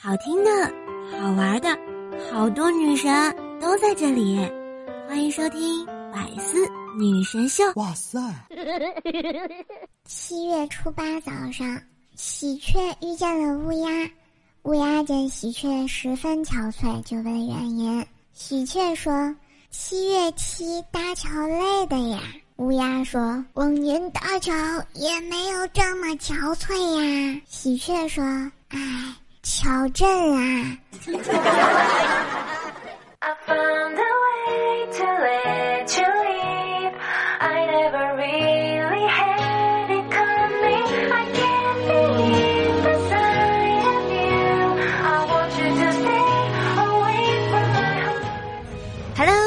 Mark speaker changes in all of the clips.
Speaker 1: 好听的、好玩的，好多女神都在这里，欢迎收听《百思女神秀》。哇塞！
Speaker 2: 七月初八早上，喜鹊遇见了乌鸦，乌鸦见喜鹊十分憔悴，就问原因。喜鹊说：“七月七搭桥累的呀。”乌鸦说：“往年搭桥也没有这么憔悴呀。”喜鹊说：“唉。”乔振啊。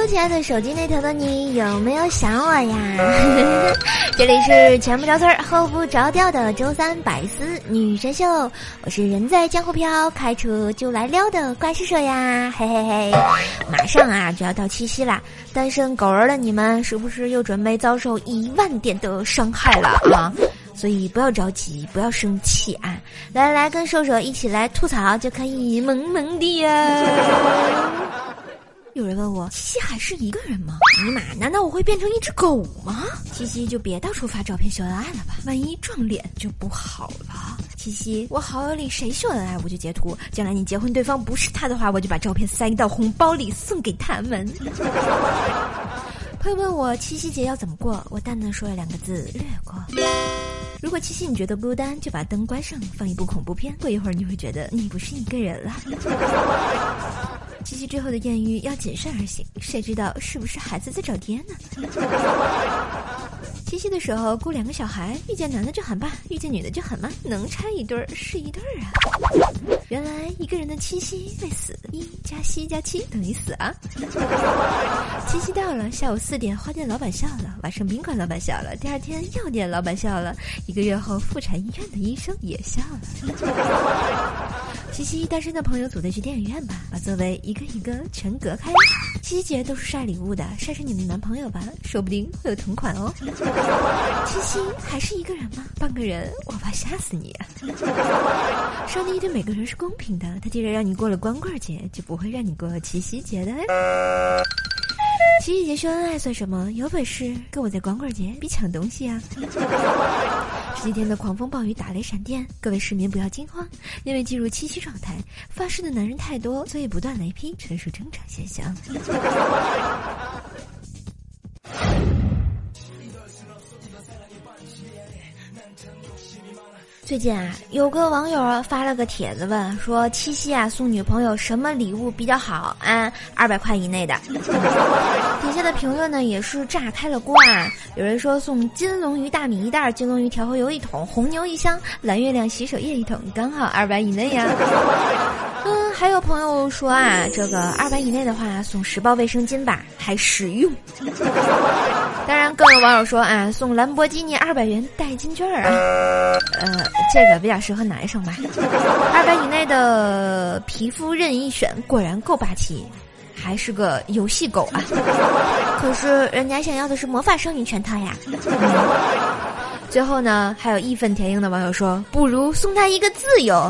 Speaker 1: 亲爱的手机那头的你，有没有想我呀？这里是前不着村后不着调的周三百思女神秀，我是人在江湖飘，开车就来撩的怪叔叔呀，嘿嘿嘿！马上啊就要到七夕啦，单身狗儿的你们是不是又准备遭受一万点的伤害了啊？所以不要着急，不要生气啊！来来来，跟瘦瘦一起来吐槽就可以萌萌的呀。有人问我七夕还是一个人吗？尼玛，难道我会变成一只狗吗？七夕就别到处发照片秀恩爱了吧，万一撞脸就不好了。七夕，我好友里谁秀恩爱我就截图，将来你结婚对方不是他的话，我就把照片塞到红包里送给他们。朋友问我七夕节要怎么过，我淡淡说了两个字：略过。如果七夕你觉得孤单，就把灯关上，放一部恐怖片，过一会儿你会觉得你不是一个人了。七夕之后的艳遇要谨慎而行，谁知道是不是孩子在找爹呢？七夕的时候雇两个小孩，遇见男的就喊爸，遇见女的就喊妈，能拆一对儿是一对儿啊！原来一个人的七夕未死，一加七加七等于死啊！七夕到了，下午四点花店老板笑了，晚上宾馆老板笑了，第二天药店老板笑了，一个月后妇产医院的医生也笑了。七夕单身的朋友组队去电影院吧，把座位一个一个全隔开。七夕节都是晒礼物的，晒晒你们男朋友吧，说不定会有同款哦。七夕还是一个人吗？半个人，我怕吓死你啊！上帝对每个人是公平的，他既然让你过了光棍节，就不会让你过七夕节的。七夕节秀恩爱算什么？有本事跟我在光棍节比抢东西啊！今天的狂风暴雨、打雷闪电，各位市民不要惊慌，因为进入七夕状态，发誓的男人太多，所以不断雷劈纯属正常现象。最近啊，有个网友发了个帖子问说：“七夕啊，送女朋友什么礼物比较好？啊，二百块以内的。”底下的评论呢也是炸开了锅啊！有人说送金龙鱼大米一袋，金龙鱼调和油一桶，红牛一箱，蓝月亮洗手液一桶，刚好二百以内呀。嗯，还有朋友说啊，这个二百以内的话送十包卫生巾吧，还实用。当然，更有网友说啊，送兰博基尼二百元代金券啊，呃，这个比较适合男生吧。二百以内的皮肤任意选，果然够霸气，还是个游戏狗啊。可是人家想要的是魔法少女全套呀。最后呢，还有义愤填膺的网友说，不如送他一个自由。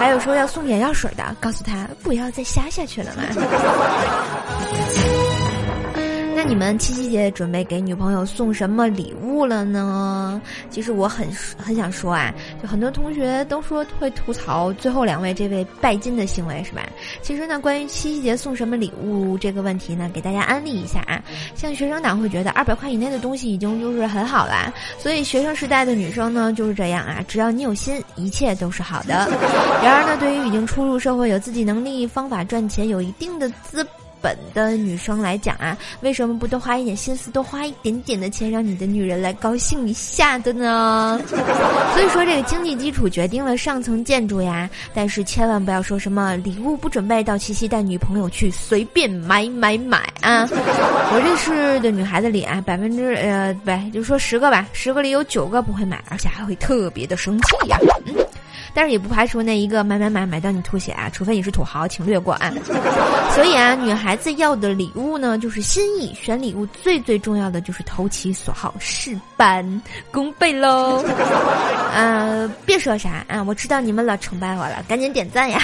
Speaker 1: 还有说要送眼药水的，告诉他不要再瞎下去了嘛。那你们七夕节准备给女朋友送什么礼物了呢？其实我很很想说啊，就很多同学都说会吐槽最后两位这位拜金的行为，是吧？其实呢，关于七夕节送什么礼物这个问题呢，给大家安利一下啊。像学生党会觉得二百块以内的东西已经就是很好了，所以学生时代的女生呢就是这样啊，只要你有心，一切都是好的。然而呢，对于已经初入社会、有自己能力、方法赚钱、有一定的资本。本的女生来讲啊，为什么不多花一点心思，多花一点点的钱，让你的女人来高兴一下的呢？所以说，这个经济基础决定了上层建筑呀。但是千万不要说什么礼物不准备，到七夕带女朋友去随便买买买啊！我认识的女孩子里啊，百分之呃，不就说十个吧，十个里有九个不会买，而且还会特别的生气呀。但是也不排除那一个买买买买到你吐血啊，除非你是土豪，请略过啊。所以啊，女孩子要的礼物呢，就是心意。选礼物最最重要的就是投其所好，事半功倍喽。啊，别说啥啊，我知道你们老崇拜我了，赶紧点赞呀。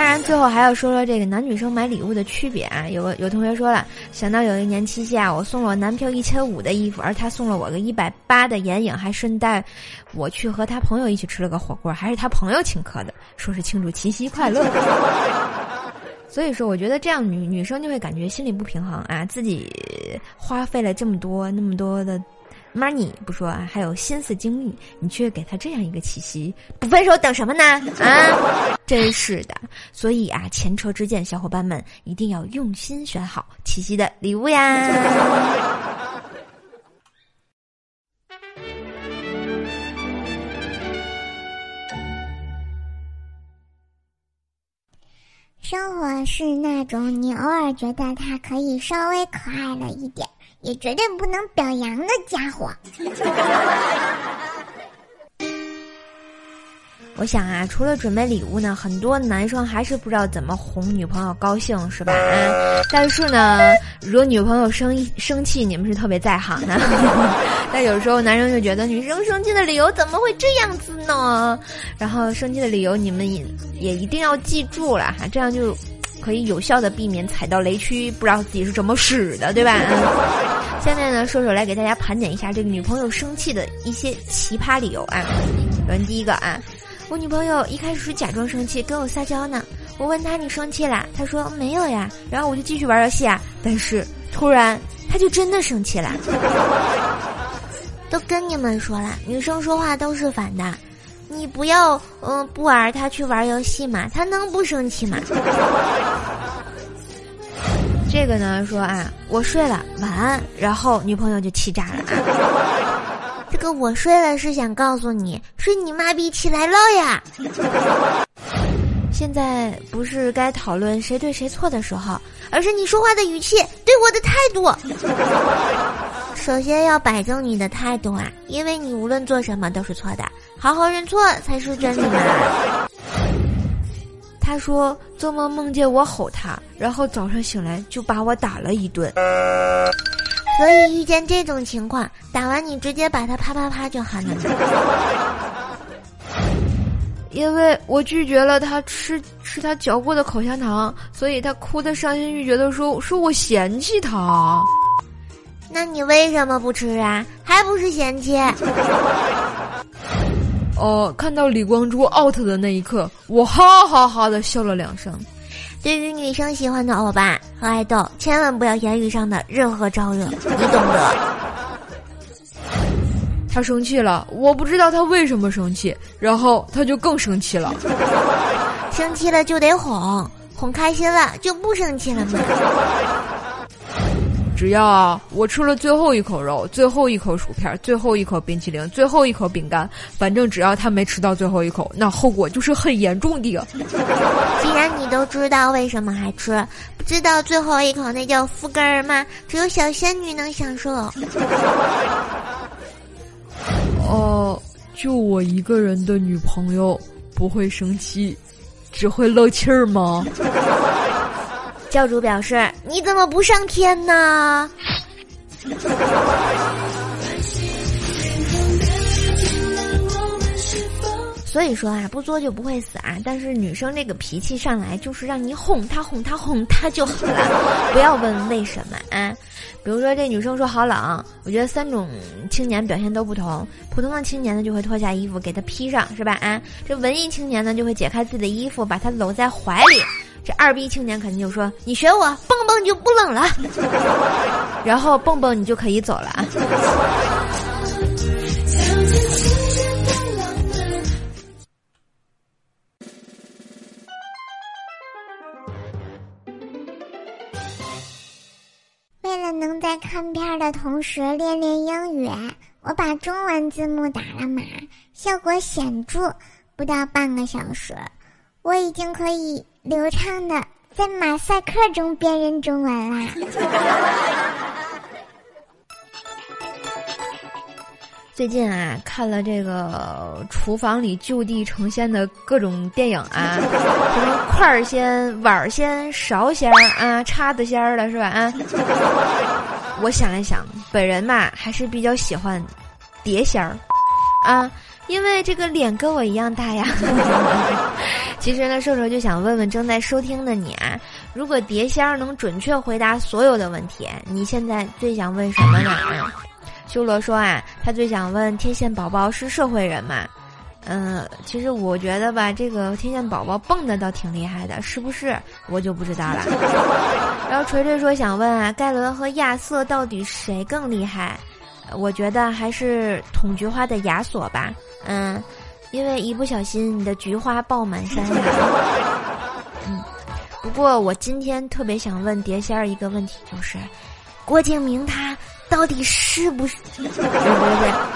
Speaker 1: 当然，最后还要说说这个男女生买礼物的区别啊。有个有同学说了，想到有一年七夕啊，我送了我男票一千五的衣服，而他送了我个一百八的眼影，还顺带我去和他朋友一起吃了个火锅，还是他朋友请客的，说是庆祝七夕快乐。所以说，我觉得这样女女生就会感觉心里不平衡啊，自己花费了这么多那么多的。Money 不说啊，还有心思精力，你却给他这样一个气息，不分手等什么呢？啊，真是的。所以啊，前车之鉴，小伙伴们一定要用心选好七夕的礼物呀。
Speaker 2: 生活是那种你偶尔觉得它可以稍微可爱了一点。也绝对不能表扬的家伙。
Speaker 1: 我想啊，除了准备礼物呢，很多男生还是不知道怎么哄女朋友高兴，是吧？啊，但是呢，惹女朋友生生气，你们是特别在行的。但有时候男生就觉得女生生气的理由怎么会这样子呢？然后生气的理由你们也也一定要记住了哈，这样就。可以有效的避免踩到雷区，不知道自己是怎么使的，对吧？现在呢，射手来给大家盘点一下这个女朋友生气的一些奇葩理由啊。首先第一个啊，我女朋友一开始是假装生气跟我撒娇呢，我问她你生气啦，她说没有呀，然后我就继续玩游戏啊，但是突然她就真的生气了。
Speaker 2: 都跟你们说了，女生说话都是反的。你不要，嗯，不玩他去玩游戏嘛？他能不生气吗？
Speaker 1: 这个呢，说啊，我睡了，晚安。然后女朋友就气炸了。
Speaker 2: 这个我睡了是想告诉你，睡你妈逼起来了呀！
Speaker 1: 现在不是该讨论谁对谁错的时候，
Speaker 2: 而是你说话的语气，对我的态度。首先要摆正你的态度啊，因为你无论做什么都是错的。好好认错才是真理嘛。
Speaker 1: 他说做梦梦见我吼他，然后早上醒来就把我打了一顿。
Speaker 2: 所以遇见这种情况，打完你直接把他啪啪啪就好了。
Speaker 1: 因为我拒绝了他吃吃他嚼过的口香糖，所以他哭的伤心欲绝的说说我嫌弃他。
Speaker 2: 那你为什么不吃啊？还不是嫌弃？
Speaker 1: 哦，看到李光洙 out 的那一刻，我哈哈哈的笑了两声。
Speaker 2: 对于女生喜欢的欧巴和爱豆，千万不要言语上的任何招惹，你懂得。
Speaker 1: 他生气了，我不知道他为什么生气，然后他就更生气了。
Speaker 2: 生气了就得哄，哄开心了就不生气了嘛。
Speaker 1: 只要我吃了最后一口肉，最后一口薯片，最后一口冰淇淋，最后一口饼干，反正只要他没吃到最后一口，那后果就是很严重的。
Speaker 2: 既然你都知道为什么还吃，不知道最后一口那叫福根儿吗？只有小仙女能享受。
Speaker 1: 哦，就我一个人的女朋友不会生气，只会漏气儿吗？
Speaker 2: 教主表示：“你怎么不上天呢？”
Speaker 1: 所以说啊，不作就不会死啊。但是女生这个脾气上来就是让你哄她、哄她、哄她就好了，不要问为什么啊。比如说这女生说好冷，我觉得三种青年表现都不同。普通的青年呢就会脱下衣服给她披上，是吧？啊，这文艺青年呢就会解开自己的衣服，把她搂在怀里。这二逼青年肯定就说：“你学我，蹦蹦就不冷了。”然后蹦蹦你就可以走了啊。
Speaker 2: 为了能在看片的同时练练英语，我把中文字幕打了码，效果显著，不到半个小时，我已经可以。流畅的在马赛克中辨认中文啦。
Speaker 1: 最近啊，看了这个厨房里就地成仙的各种电影啊，什么块儿鲜、碗儿鲜、勺仙儿啊、叉子仙儿的是吧？啊，我想了想，本人嘛还是比较喜欢碟仙儿啊，因为这个脸跟我一样大呀。其实呢，瘦瘦就想问问正在收听的你啊，如果碟仙儿能准确回答所有的问题，你现在最想问什么呢？修罗说啊，他最想问天线宝宝是社会人吗？嗯，其实我觉得吧，这个天线宝宝蹦的倒挺厉害的，是不是？我就不知道了。然后锤锤说想问啊，盖伦和亚瑟到底谁更厉害？我觉得还是捅菊花的亚索吧。嗯，因为一不小心你的菊花爆满山。嗯，不过我今天特别想问碟仙儿一个问题，就是郭敬明他。到底是不是？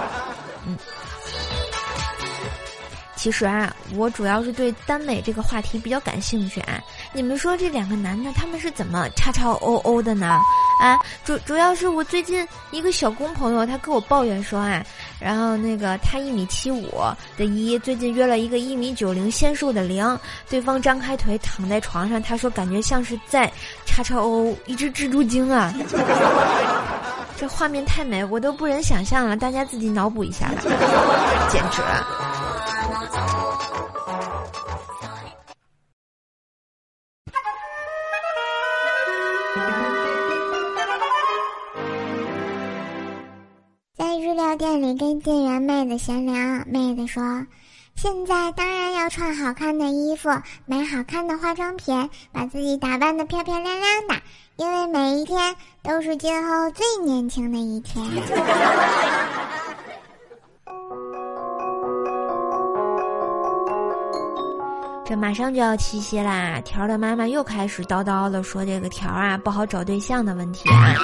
Speaker 1: 其实啊，我主要是对耽美这个话题比较感兴趣啊。你们说这两个男的他们是怎么叉叉欧欧的呢？啊，主主要是我最近一个小工朋友他跟我抱怨说啊，然后那个他一米七五的一最近约了一个一米九零纤瘦的零，对方张开腿躺在床上，他说感觉像是在叉叉欧一只蜘蛛精啊。这画面太美，我都不忍想象了，大家自己脑补一下吧，简直。
Speaker 2: 店里跟店员妹子闲聊，妹子说：“现在当然要穿好看的衣服，买好看的化妆品，把自己打扮的漂漂亮亮的。”因为每一天都是今后最年轻的一天。
Speaker 1: 这马上就要七夕啦，条的妈妈又开始叨叨了，说这个条啊不好找对象的问题啊。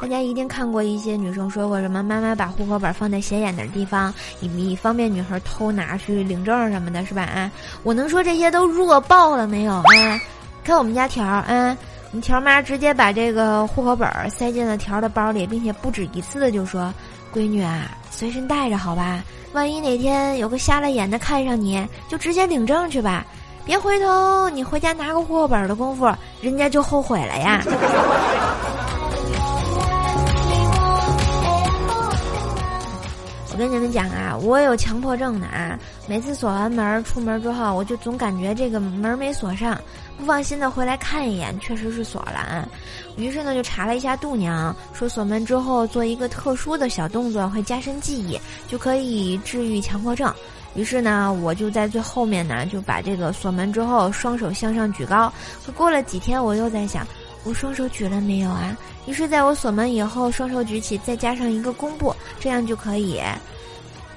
Speaker 1: 大家一定看过一些女生说过什么，妈妈把户口本放在显眼的地方，以以方便女孩偷拿去领证什么的，是吧？啊，我能说这些都弱爆了没有啊？看我们家条，儿，啊，你。条妈直接把这个户口本塞进了条的包里，并且不止一次的就说：“闺女啊，随身带着好吧，万一哪天有个瞎了眼的看上你，就直接领证去吧，别回头你回家拿个户口本的功夫，人家就后悔了呀。”我跟你们讲啊，我有强迫症的啊！每次锁完门出门之后，我就总感觉这个门没锁上，不放心的回来看一眼，确实是锁了。啊。于是呢，就查了一下度娘，说锁门之后做一个特殊的小动作会加深记忆，就可以治愈强迫症。于是呢，我就在最后面呢，就把这个锁门之后双手向上举高。可过了几天，我又在想，我双手举了没有啊？于是，在我锁门以后，双手举起，再加上一个弓步，这样就可以。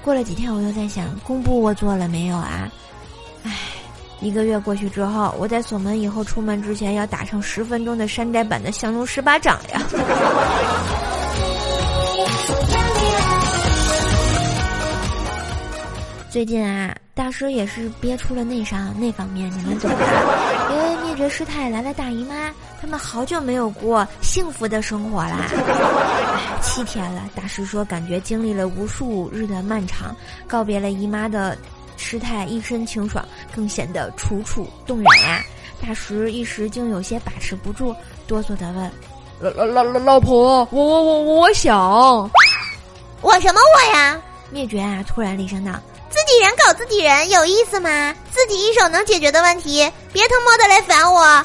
Speaker 1: 过了几天，我又在想，弓步我做了没有啊？唉，一个月过去之后，我在锁门以后出门之前要打上十分钟的山寨版的降龙十八掌呀。最近啊，大师也是憋出了内伤，那方面你们懂的。因为灭绝师太来了大姨妈，他们好久没有过幸福的生活啦。七天了，大师说感觉经历了无数日的漫长，告别了姨妈的师太一身清爽，更显得楚楚动人呀。大师一时竟有些把持不住，哆嗦的问：“
Speaker 3: 老老老老老婆，我我我我想，
Speaker 4: 我什么我呀？”
Speaker 1: 灭绝啊，突然厉声道。
Speaker 4: 自己人搞自己人有意思吗？自己一手能解决的问题，别他妈的来烦我！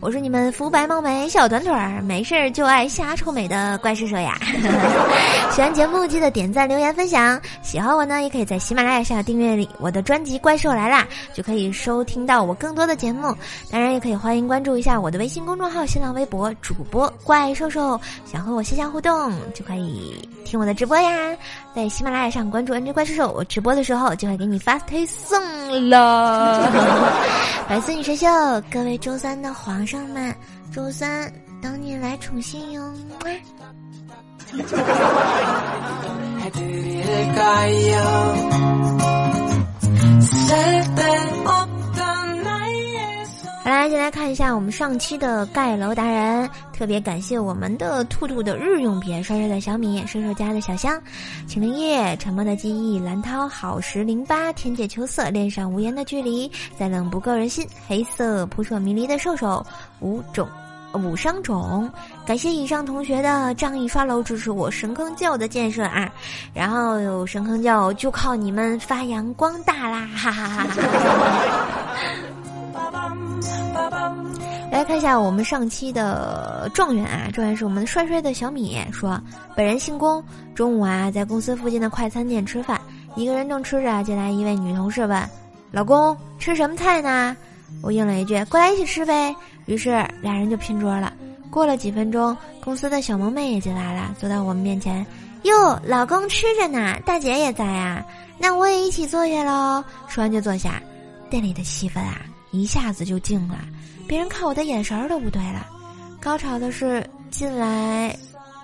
Speaker 1: 我是你们肤白貌美、小短腿儿、没事儿就爱瞎臭美的怪兽兽呀！喜欢节目记得点赞、留言、分享。喜欢我呢，也可以在喜马拉雅上订阅我的专辑《怪兽来啦》，就可以收听到我更多的节目。当然，也可以欢迎关注一下我的微信公众号、新浪微博主播怪兽兽，想和我线下互动就可以听我的直播呀。在喜马拉雅上关注 NJ 怪兽兽，我直播的时候就会给你发推送了。白色女神秀，各位周三的皇上们，周三等你来宠幸哟。好啦，先来看一下我们上期的盖楼达人，特别感谢我们的兔兔的日用品，帅帅的小米，瘦瘦家的小香，秦灵叶，沉默的记忆，蓝涛，好时零八，天界秋色，恋上无言的距离，再冷不够人心，黑色扑朔迷离的兽兽，五种。五伤种，感谢以上同学的仗义刷楼支持我神坑教的建设啊！然后有神坑教就靠你们发扬光大啦！哈哈哈哈。看一下我们上期的状元啊，状元是我们帅帅的小米，说本人姓龚，中午啊在公司附近的快餐店吃饭，一个人正吃着，进来一位女同事问：“老公吃什么菜呢？”我应了一句：“过来一起吃呗。”于是俩人就拼桌了。过了几分钟，公司的小萌妹也进来了，坐到我们面前。哟，老公吃着呢，大姐也在啊，那我也一起坐下喽。说完就坐下。店里的气氛啊，一下子就静了。别人看我的眼神都不对了。高潮的是进来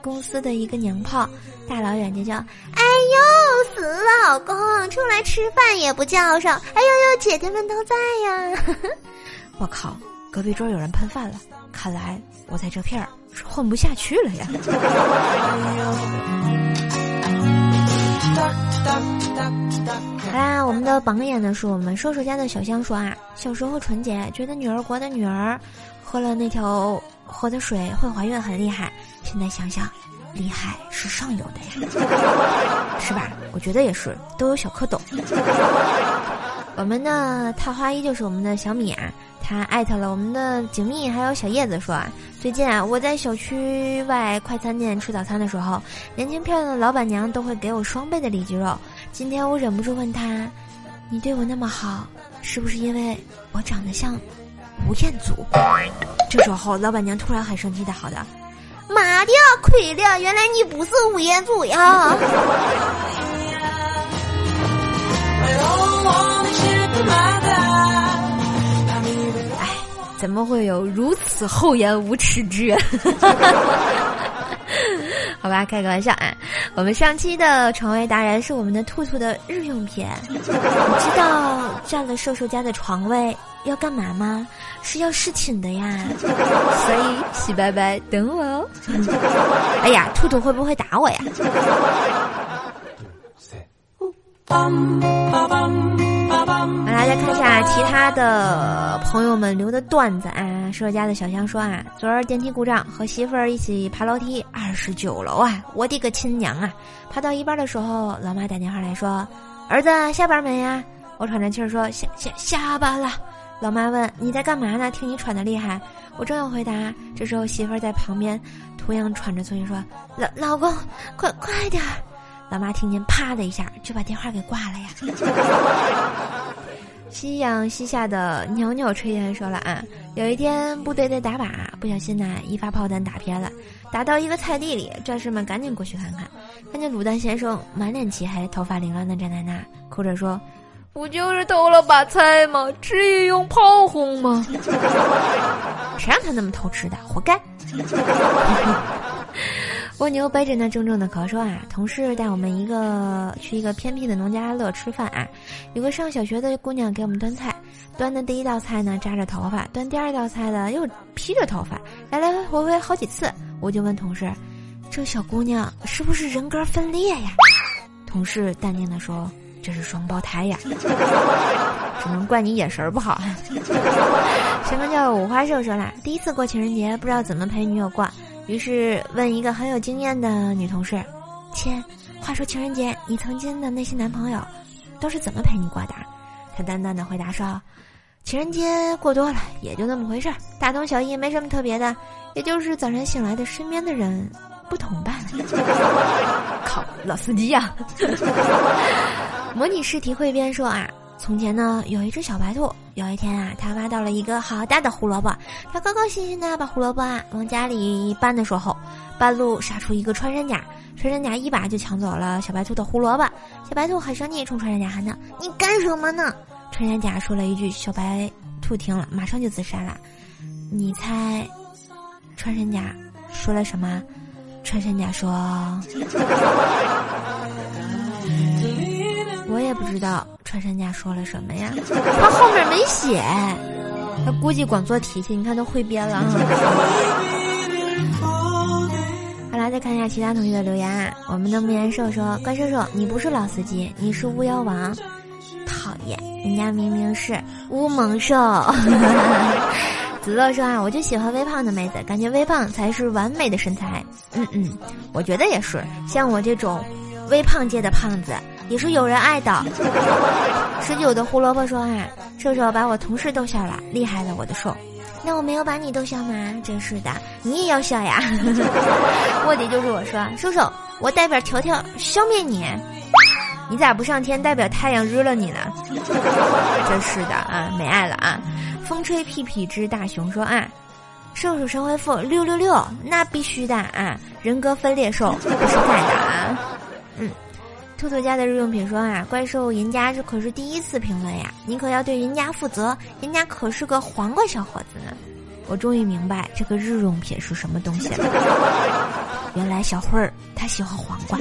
Speaker 1: 公司的一个娘炮，大老远就叫：“哎呦，死老公，出来吃饭也不叫上！哎呦呦，姐姐们都在呀！” 我靠，隔壁桌有人喷饭了，看来我在这片儿是混不下去了呀。好啦，我们的榜眼呢是我们瘦瘦家的小香说啊，小时候纯洁，觉得女儿国的女儿喝了那条河的水会怀孕很厉害，现在想想，厉害是上游的呀，是吧？我觉得也是，都有小蝌蚪。我们的探花依旧是我们的小米啊，他艾特了我们的景蜜还有小叶子说啊，最近啊我在小区外快餐店吃早餐的时候，年轻漂亮的老板娘都会给我双倍的里脊肉。今天我忍不住问他：“你对我那么好，是不是因为我长得像吴彦祖？”这时候，老板娘突然很生气的好的：“
Speaker 4: 妈的，亏了！原来你不是吴彦祖呀！”
Speaker 1: 哎，怎么会有如此厚颜无耻之人？好吧，开个玩笑啊！我们上期的床位达人是我们的兔兔的日用品。你知道占了瘦瘦家的床位要干嘛吗？是要侍寝的呀。所以洗白白等我哦。哎呀，兔兔会不会打我呀？来，再看一下其他的朋友们留的段子啊。舍家的小香说啊，昨儿电梯故障，和媳妇儿一起爬楼梯，二十九楼啊！我的个亲娘啊！爬到一半的时候，老妈打电话来说：“儿子下班没呀？”我喘着气儿说：“下下下班了。”老妈问：“你在干嘛呢？听你喘的厉害。”我正要回答，这时候媳妇儿在旁边同样喘着粗音说：“老老公，快快点儿！”老妈听见，啪的一下就把电话给挂了呀。夕阳西下的袅袅炊烟说了啊，有一天部队在打靶，不小心呢一发炮弹打偏了，打到一个菜地里，战士们赶紧过去看看，看见卤蛋先生满脸漆黑，头发凌乱的站在那，哭着说：“不就是偷了把菜吗？至于用炮轰吗？谁让他那么偷吃的，活该！” 蜗牛背着那重重的壳说啊，同事带我们一个去一个偏僻的农家乐吃饭啊，有个上小学的姑娘给我们端菜，端的第一道菜呢扎着头发，端第二道菜的又披着头发，来来回回好几次，我就问同事，这小姑娘是不是人格分裂呀？同事淡定的说，这是双胞胎呀，只能怪你眼神不好。什么叫五花肉说啦？第一次过情人节不知道怎么陪女友过。于是问一个很有经验的女同事：“亲，话说情人节，你曾经的那些男朋友，都是怎么陪你过的？她淡淡的回答说：“情人节过多了，也就那么回事儿，大同小异，没什么特别的，也就是早晨醒来的身边的人不同罢了。”靠，老司机呀！模拟试题汇编说啊，从前呢有一只小白兔，有一天啊，它挖到了一个好大的胡萝卜，它高高兴兴的把胡萝卜啊往家里搬的时候，半路杀出一个穿山甲。穿山甲一把就抢走了小白兔的胡萝卜，小白兔很生气，冲穿山甲喊道：“你干什么呢？”穿山甲说了一句，小白兔听了，马上就自杀了。你猜，穿山甲说了什么？穿山甲说：“我也不知道。”穿山甲说了什么呀？他后面没写，他估计光做题去。你看都汇编了。好啦，再看一下其他同学的留言啊。我们的木言兽说：“关兽兽，你不是老司机，你是巫妖王。”讨厌，人家明明是乌蒙兽。子乐说啊，我就喜欢微胖的妹子，感觉微胖才是完美的身材。嗯嗯，我觉得也是。像我这种微胖界的胖子，也是有人爱的。十九的胡萝卜说啊，瘦瘦把我同事逗笑了，厉害了我的瘦。那我没有把你逗笑吗？真是的，你也要笑呀！卧底就是我说，叔叔，我代表条条消灭你，你咋不上天代表太阳日了你呢？真是的啊，没爱了啊！风吹屁屁之大熊说啊，瘦瘦神回复六六六，那必须的啊！人格分裂兽不是在的啊，嗯。兔兔家的日用品说啊，怪兽人家这可是第一次评论呀，你可要对人家负责，人家可是个黄瓜小伙子呢。我终于明白这个日用品是什么东西了，原来小慧儿她喜欢黄瓜。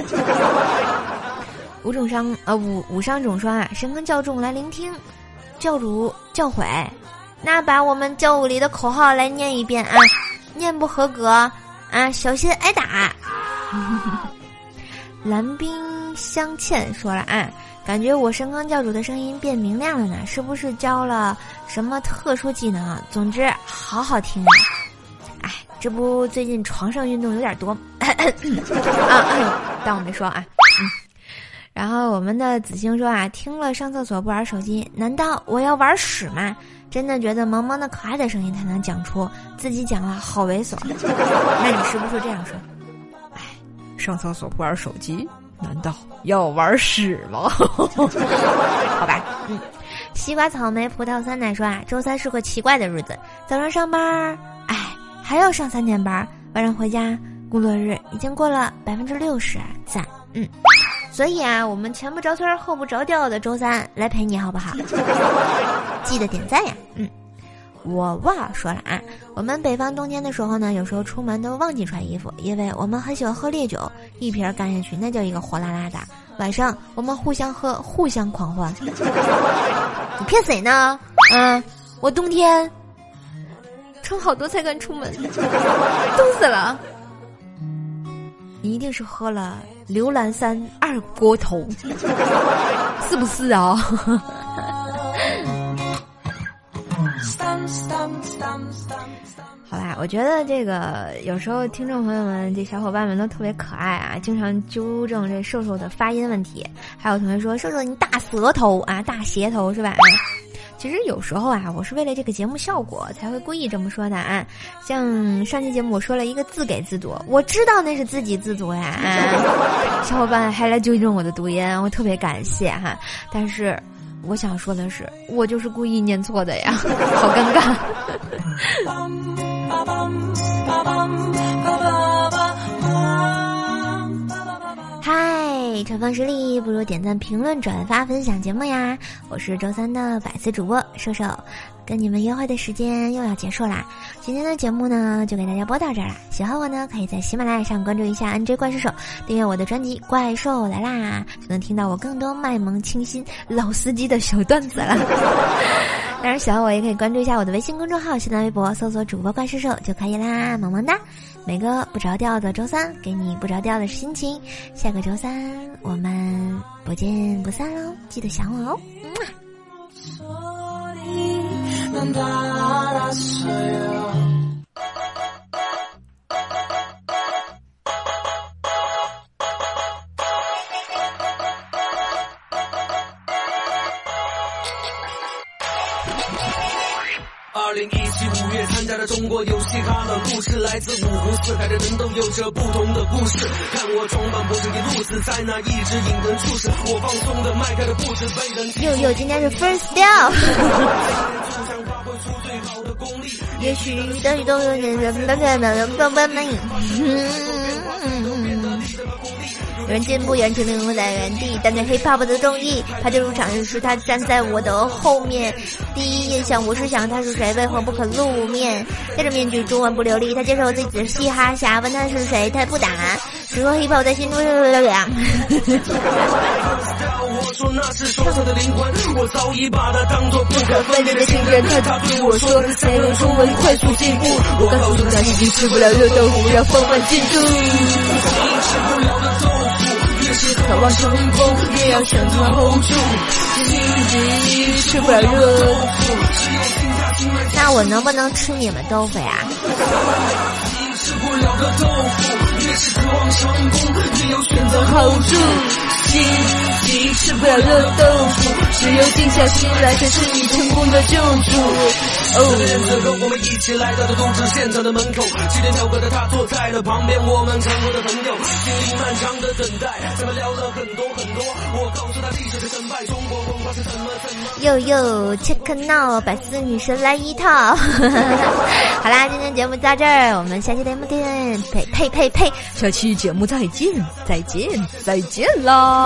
Speaker 1: 五种伤呃五五伤种说啊，神坑教众来聆听，教主教诲，那把我们教务里的口号来念一遍啊，念不合格啊，小心挨打。蓝冰。镶嵌说了啊，感觉我神坑教主的声音变明亮了呢，是不是教了什么特殊技能？总之好好听啊！哎，这不最近床上运动有点多，啊，当我没说啊。嗯然后我们的子星说啊，听了上厕所不玩手机，难道我要玩屎吗？真的觉得萌萌的可爱的声音才能讲出自己讲了好猥琐。那你是不是这样说？上厕所不玩手机。难道要玩屎吗？好吧，嗯，西瓜、草莓、葡萄、酸奶说啊，周三是个奇怪的日子，早上上班，哎，还要上三点班，晚上回家，工作日已经过了百分之六十，赞，嗯，所以啊，我们前不着村后不着调的周三来陪你好不好？记得点赞呀，我哇说了啊，我们北方冬天的时候呢，有时候出门都忘记穿衣服，因为我们很喜欢喝烈酒，一瓶干下去那叫一个火辣辣的。晚上我们互相喝，互相狂欢。你骗谁呢？嗯，我冬天穿好多才敢出门，冻死了。你一定是喝了刘兰山二锅头，是不是啊？好吧，我觉得这个有时候听众朋友们、这小伙伴们都特别可爱啊，经常纠正这瘦瘦的发音问题。还有同学说：“瘦瘦你大舌头啊，大舌头是吧？”其实有时候啊，我是为了这个节目效果才会故意这么说的啊。像上期节目我说了一个自给自足，我知道那是自给自足呀。小伙伴还来纠正我的读音，我特别感谢哈。但是。我想说的是，我就是故意念错的呀，好尴尬。嗨，春风十里不如点赞、评论、转发、分享节目呀！我是周三的百思主播瘦瘦。跟你们约会的时间又要结束啦，今天的节目呢就给大家播到这儿了。喜欢我呢，可以在喜马拉雅上关注一下 NJ 怪兽手，订阅我的专辑《怪兽来啦》，就能听到我更多卖萌、清新、老司机的小段子了。当然，喜欢我也可以关注一下我的微信公众号、新浪微博，搜索主播怪兽手就可以啦。萌萌哒，每个不着调的周三，给你不着调的心情。下个周三我们不见不散喽，记得想我哦。嗯
Speaker 5: 二零一七五月参加的中国游戏哈的故事，来自五湖四海的人都有着不同的故事。看我装扮不是你路子，在那一直引人注视。我放松的迈开的步子，被人
Speaker 1: 又又今天是 first down。许等于都有点人们的的笨笨们。有人进步，有人停留在原地。但对 hip hop 的中意，他就入场时，他站在我的后面。第一印象，我是想他是谁，为何不肯露面？戴着面具，中文不流利。他介绍自己的嘻哈侠，问他是谁，他不答。只说 hip hop 在心中是凉。
Speaker 5: 我说那是说唱的灵魂，我早已把它当做不可分离的亲人。他对我说，才能中文快速进步。我告诉他，已经吃不了热豆腐，要放慢进度。了渴望成功，也要选择 hold 住。自己吃不了热豆腐，
Speaker 1: 那我能不能吃你们豆腐呀？
Speaker 5: 吃不了的豆腐，越是渴望成功，越要选择 hold 住。心急吃不了热豆腐，只有静下心来才是你成功的救主。哦，此刻我们一起来到了都市现场的门口，起点跳歌的他坐在了旁边，我们成为了朋友，经历漫长的等待，咱们聊了很多很多。我告诉他历史的成败，中国文化是怎么怎么。
Speaker 1: 又又切克闹，百思女神来一套。好啦，今天节目到这儿，我们下期节目见，呸呸呸呸，
Speaker 3: 下期节目再见，再见，再见啦！